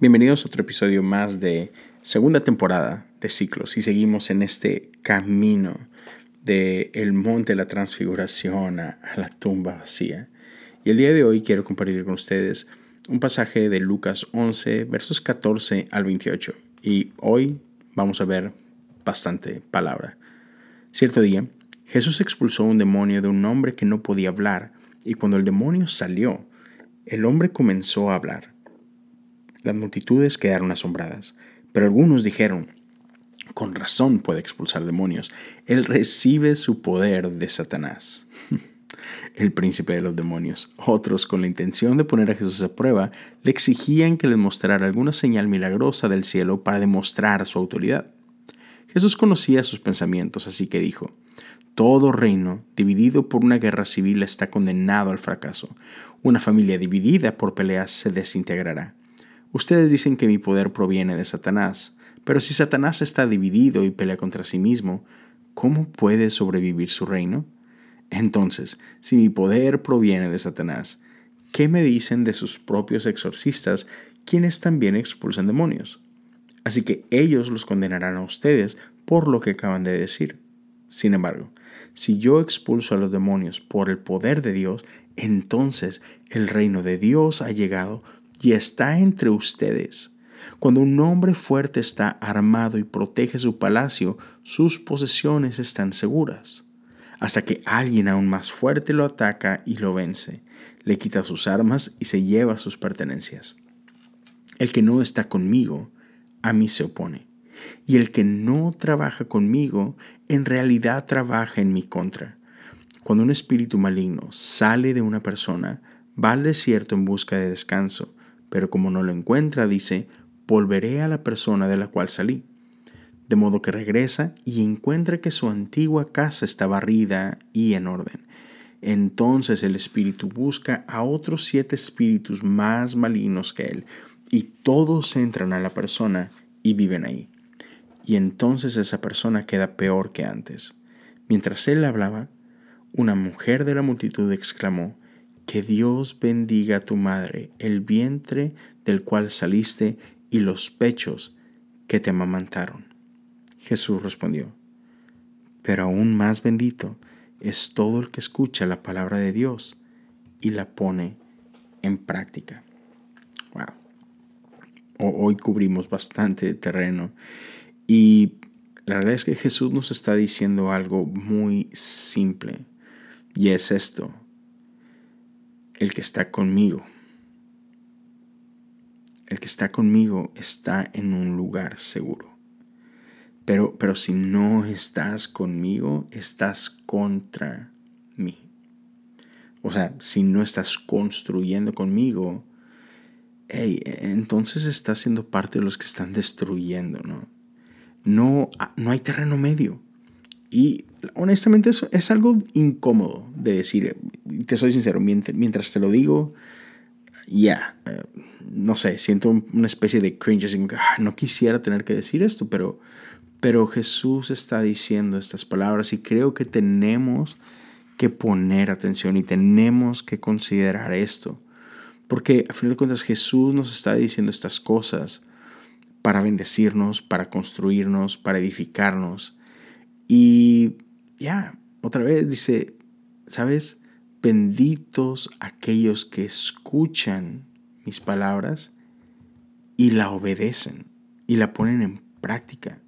Bienvenidos a otro episodio más de segunda temporada de Ciclos y seguimos en este camino de el monte de la transfiguración a, la tumba vacía. Y el día de hoy quiero compartir con ustedes un pasaje de Lucas 11, versos 14 al 28. Y hoy vamos a ver bastante palabra. Cierto día, Jesús expulsó un demonio de un hombre que no podía hablar, y cuando el demonio salió, el hombre comenzó a hablar las multitudes quedaron asombradas, pero algunos dijeron, con razón puede expulsar demonios. Él recibe su poder de Satanás, el príncipe de los demonios. Otros, con la intención de poner a Jesús a prueba, le exigían que les mostrara alguna señal milagrosa del cielo para demostrar su autoridad. Jesús conocía sus pensamientos, así que dijo, todo reino dividido por una guerra civil está condenado al fracaso. Una familia dividida por peleas se desintegrará. Ustedes dicen que mi poder proviene de Satanás, pero si Satanás está dividido y pelea contra sí mismo, ¿cómo puede sobrevivir su reino? Entonces, si mi poder proviene de Satanás, ¿qué me dicen de sus propios exorcistas, quienes también expulsan demonios? Así que ellos los condenarán a ustedes por lo que acaban de decir. Sin embargo, si yo expulso a los demonios por el poder de Dios, entonces el reino de Dios ha llegado y está entre ustedes. Cuando un hombre fuerte está armado y protege su palacio, sus posesiones están seguras. Hasta que alguien aún más fuerte lo ataca y lo vence, le quita sus armas y se lleva sus pertenencias. El que no está conmigo, a mí se opone. Y el que no trabaja conmigo, en realidad trabaja en mi contra. Cuando un espíritu maligno sale de una persona, va al desierto en busca de descanso, pero como no lo encuentra, dice, volveré a la persona de la cual salí. De modo que regresa y encuentra que su antigua casa está barrida y en orden. Entonces el espíritu busca a otros siete espíritus más malignos que él, y todos entran a la persona y viven ahí. Y entonces esa persona queda peor que antes. Mientras él hablaba, una mujer de la multitud exclamó, que Dios bendiga a tu madre, el vientre del cual saliste y los pechos que te amamantaron. Jesús respondió, pero aún más bendito es todo el que escucha la palabra de Dios y la pone en práctica. Wow. Hoy cubrimos bastante terreno y la verdad es que Jesús nos está diciendo algo muy simple y es esto el que está conmigo. El que está conmigo está en un lugar seguro. Pero, pero si no estás conmigo, estás contra mí. O sea, si no estás construyendo conmigo, entonces estás siendo parte de los que están destruyendo, ¿no? No, no hay terreno medio. Y honestamente eso es algo incómodo de decir, te soy sincero, mientras, te lo digo, ya, eh, no sé, siento una especie de cringe, ah, no quisiera tener que decir esto, pero, pero Jesús está diciendo estas palabras y creo que tenemos que poner atención y tenemos que considerar esto. Porque a fin de cuentas Jesús nos está diciendo estas cosas para bendecirnos, para construirnos, para edificarnos. Y ya, otra vez dice, ¿sabes? Benditos aquellos que escuchan mis palabras y la obedecen y la ponen en práctica.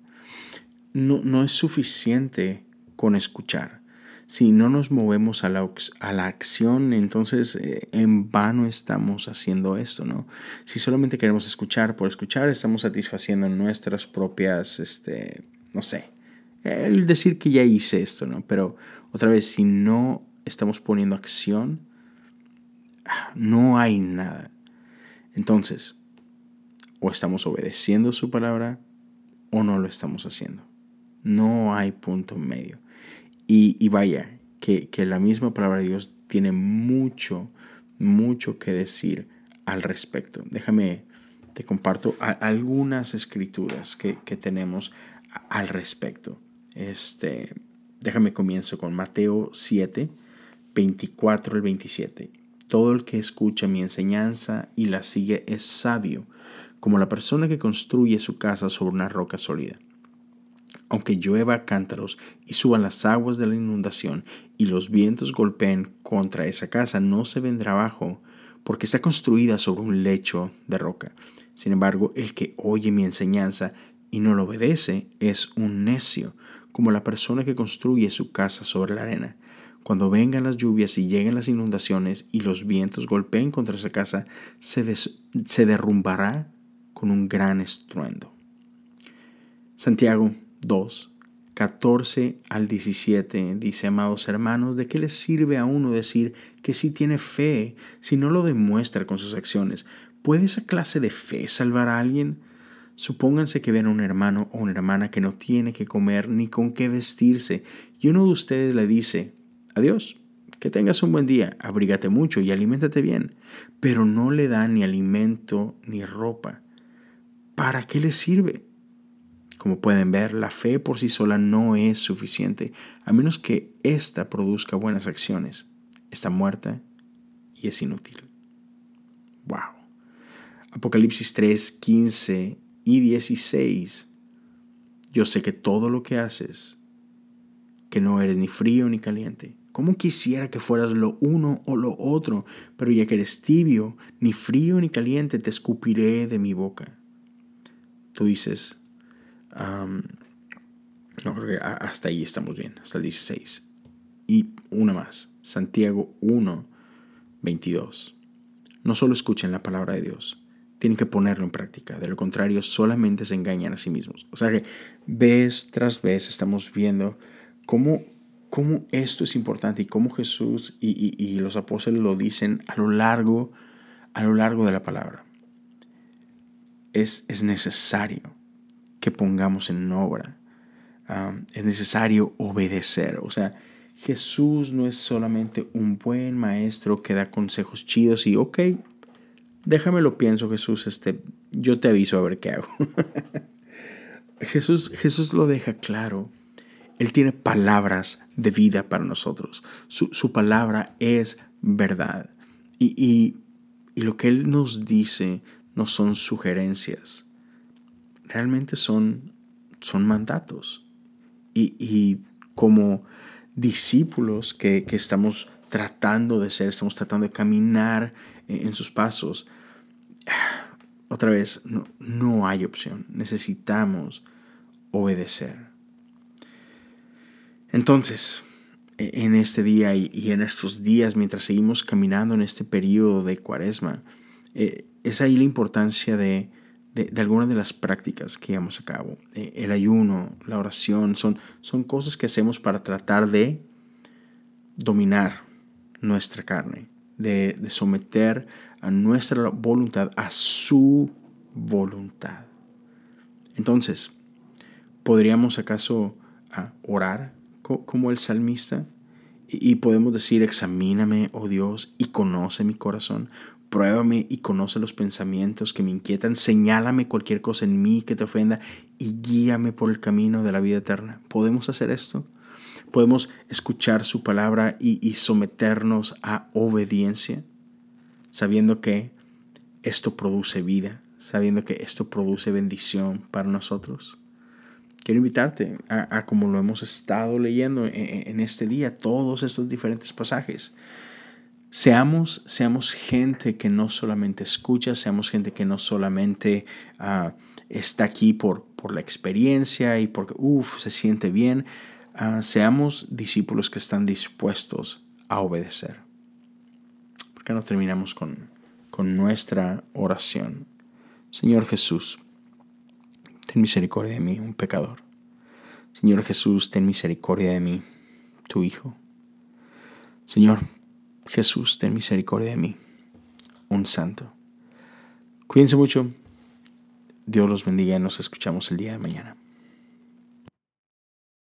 No, no es suficiente con escuchar. Si no nos movemos a la, a la acción, entonces eh, en vano estamos haciendo esto, ¿no? Si solamente queremos escuchar por escuchar, estamos satisfaciendo nuestras propias, este, no sé, el decir que ya hice esto, ¿no? Pero otra vez, si no estamos poniendo acción, no hay nada. Entonces, o estamos obedeciendo su palabra o no lo estamos haciendo. No hay punto medio. Y, vaya, que, que, la misma palabra de Dios tiene mucho, mucho que decir al respecto. Déjame, te comparto algunas escrituras que, que tenemos al respecto. Este, déjame comienzo con Mateo 7, 24 al 27, todo el que escucha mi enseñanza y la sigue es sabio, como la persona que construye su casa sobre una roca sólida. Aunque llueva cántaros y suban las aguas de la inundación y los vientos golpeen contra esa casa, no se vendrá abajo, porque está construida sobre un lecho de roca. Sin embargo, el que oye mi enseñanza y no lo obedece es un necio, como la persona que construye su casa sobre la arena. Cuando vengan las lluvias y lleguen las inundaciones y los vientos golpeen contra esa casa, se, se derrumbará con un gran estruendo. Santiago 2, 14 al 17 dice, amados hermanos, ¿de qué les sirve a uno decir que sí tiene fe si no lo demuestra con sus acciones? ¿Puede esa clase de fe salvar a alguien? Supónganse que ven a un hermano o una hermana que no tiene que comer ni con qué vestirse y uno de ustedes le dice, adiós, que tengas un buen día, abrígate mucho y aliméntate bien, pero no le da ni alimento ni ropa. ¿Para qué le sirve? Como pueden ver, la fe por sí sola no es suficiente, a menos que ésta produzca buenas acciones. Está muerta y es inútil. Wow. Apocalipsis 3, 15 y 16. Yo sé que todo lo que haces, que no eres ni frío ni caliente. ¿Cómo quisiera que fueras lo uno o lo otro? Pero ya que eres tibio, ni frío ni caliente, te escupiré de mi boca. Tú dices, no creo que hasta ahí estamos bien, hasta el 16. Y una más, Santiago 1, 22. No solo escuchen la palabra de Dios, tienen que ponerlo en práctica. De lo contrario, solamente se engañan a sí mismos. O sea que vez tras vez estamos viendo cómo, cómo esto es importante y cómo Jesús y, los apóstoles lo dicen a lo largo, a lo largo de la palabra. Es, es necesario que pongamos en obra. Es necesario obedecer. O sea, Jesús no es solamente un buen maestro que da consejos chidos y, ok, déjame lo pienso, Jesús, este, yo te aviso a ver qué hago. Jesús, Jesús lo deja claro. Él tiene palabras de vida para nosotros. Su, palabra es verdad. Y, lo que Él nos dice no son sugerencias. Realmente son, son mandatos. Y, como discípulos que, que estamos tratando de ser, estamos tratando de caminar en sus pasos, otra vez, no, hay opción. Necesitamos obedecer. Entonces, e, en este día y, en estos días, mientras seguimos caminando en este periodo de cuaresma, eh, es ahí la importancia de, de, algunas de las prácticas que llevamos a cabo. Eh, el ayuno, la oración, son, son cosas que hacemos para tratar de dominar nuestra carne, de, someter a nuestra voluntad, a su voluntad. Entonces, ¿podríamos acaso ah, orar como el salmista? Y podemos decir, examíname, oh Dios, y conoce mi corazón. Pruébame y conoce los pensamientos que me inquietan. Señálame cualquier cosa en mí que te ofenda y guíame por el camino de la vida eterna. ¿Podemos hacer esto? ¿Podemos escuchar su palabra y someternos a obediencia? sabiendo que esto produce vida, sabiendo que esto produce bendición para nosotros. Quiero invitarte a, como lo hemos estado leyendo en, este día, todos estos diferentes pasajes. Seamos, seamos gente que no solamente escucha, seamos gente que no solamente ah, está aquí por, por la experiencia y porque, uff, se siente bien. Ah, seamos discípulos que están dispuestos a obedecer. ¿Por qué no terminamos con, con nuestra oración? Señor Jesús, ten misericordia de mí, un pecador. Señor Jesús, ten misericordia de mí, tu Hijo. Señor Jesús, ten misericordia de mí, un santo. Cuídense mucho. Dios los bendiga y nos escuchamos el día de mañana.